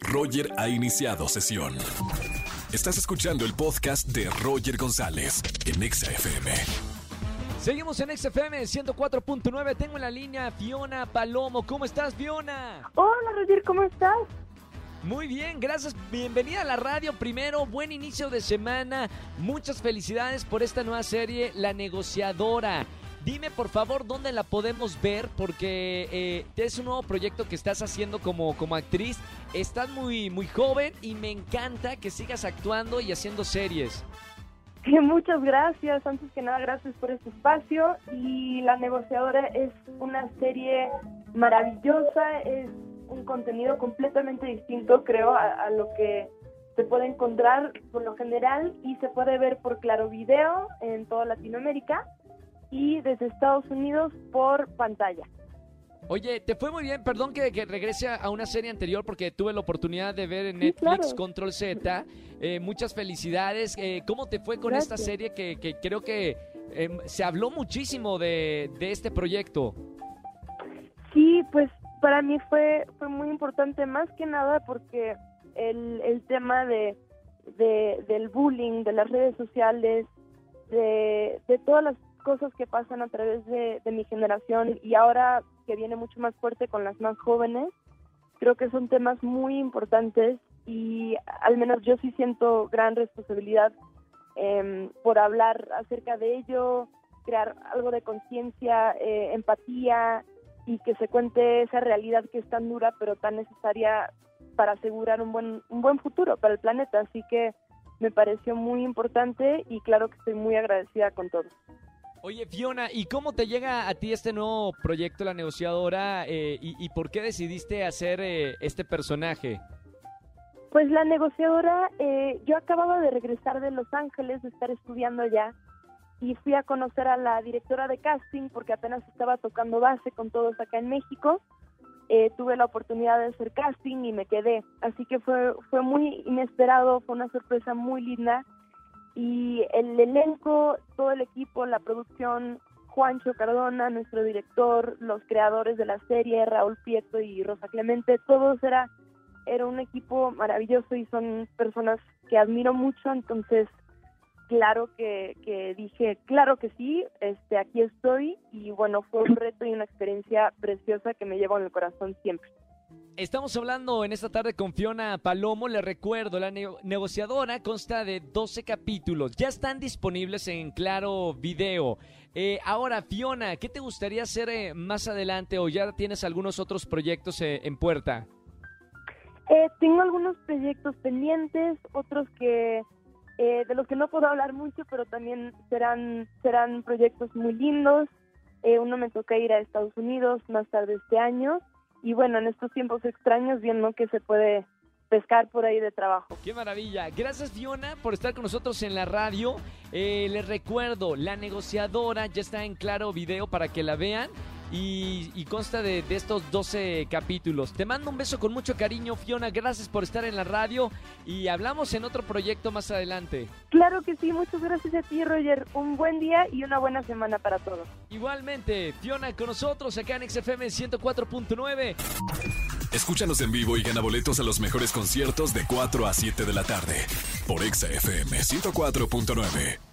Roger ha iniciado sesión. Estás escuchando el podcast de Roger González en Exa FM. Seguimos en XFM 104.9. Tengo en la línea a Fiona Palomo. ¿Cómo estás, Fiona? Hola, Roger, ¿cómo estás? Muy bien, gracias. Bienvenida a la radio. Primero, buen inicio de semana. Muchas felicidades por esta nueva serie, La Negociadora. Dime por favor dónde la podemos ver porque eh, es un nuevo proyecto que estás haciendo como, como actriz. Estás muy, muy joven y me encanta que sigas actuando y haciendo series. Muchas gracias. Antes que nada, gracias por este espacio. Y La negociadora es una serie maravillosa, es un contenido completamente distinto, creo, a, a lo que se puede encontrar por lo general y se puede ver por Claro Video en toda Latinoamérica y desde Estados Unidos por pantalla. Oye, te fue muy bien, perdón que, regrese a una serie anterior porque tuve la oportunidad de ver en Netflix Control Z. Eh, muchas felicidades. Eh, ¿Cómo te fue con esta serie que, creo que em, se habló muchísimo de, este proyecto? Sí, pues para mí fue, fue muy importante, más que nada porque el, el tema de, del bullying, de las redes sociales, de, de todas las cosas que pasan a través de, mi generación y ahora que viene mucho más fuerte con las más jóvenes, creo que son temas muy importantes y al menos yo sí siento gran responsabilidad em, por hablar acerca de ello, crear algo de conciencia, eh, empatía y que se cuente esa realidad que es tan dura pero tan necesaria para asegurar un buen, un buen futuro para el planeta. Así que me pareció muy importante y claro que estoy muy agradecida con todos. Oye, Fiona, ¿y cómo te llega a ti este nuevo proyecto, La Negociadora, eh, y, por qué decidiste hacer eh, este personaje? Pues La Negociadora, eh, yo acababa de regresar de Los Ángeles, de estar estudiando allá, y fui a conocer a la directora de casting porque apenas estaba tocando base con todos acá en México. tuve la oportunidad de hacer casting y me quedé. Así que fue, fue muy inesperado, fue una sorpresa muy linda y el elenco, todo el equipo, la producción, Juancho Cardona, nuestro director, los creadores de la serie, Raúl Pieto y Rosa Clemente, todos era, era un equipo maravilloso y son personas que admiro mucho, entonces claro que, que dije, claro que sí, este aquí estoy y bueno, fue un reto y una experiencia preciosa que me llevo en el corazón siempre. Estamos hablando en esta tarde con Fiona Palomo. Le recuerdo, la negociadora consta de 12 capítulos. Ya están disponibles en Claro Video. Eh, ahora, Fiona, ¿qué te gustaría hacer eh, más adelante o ya tienes algunos otros proyectos eh, en puerta? tengo algunos proyectos pendientes, otros que de los que no puedo hablar mucho, pero también serán serán proyectos muy lindos. uno me toca ir a Estados Unidos más tarde este año y bueno, en estos tiempos extraños viendo que se puede pescar por ahí de trabajo. Qué maravilla. Gracias Fiona por estar con nosotros en la radio. Eh, les recuerdo, la negociadora ya está en claro video para que la vean y, consta de, estos 12 capítulos. Te mando un beso con mucho cariño, Fiona. Gracias por estar en la radio y hablamos en otro proyecto más adelante. Claro que sí, muchas gracias a ti, Roger. Un buen día y una buena semana para todos. Igualmente, Fiona con nosotros acá en XFM 104.9. Escúchanos en vivo y gana boletos a los mejores conciertos de 4 a 7 de la tarde por XFM 104.9.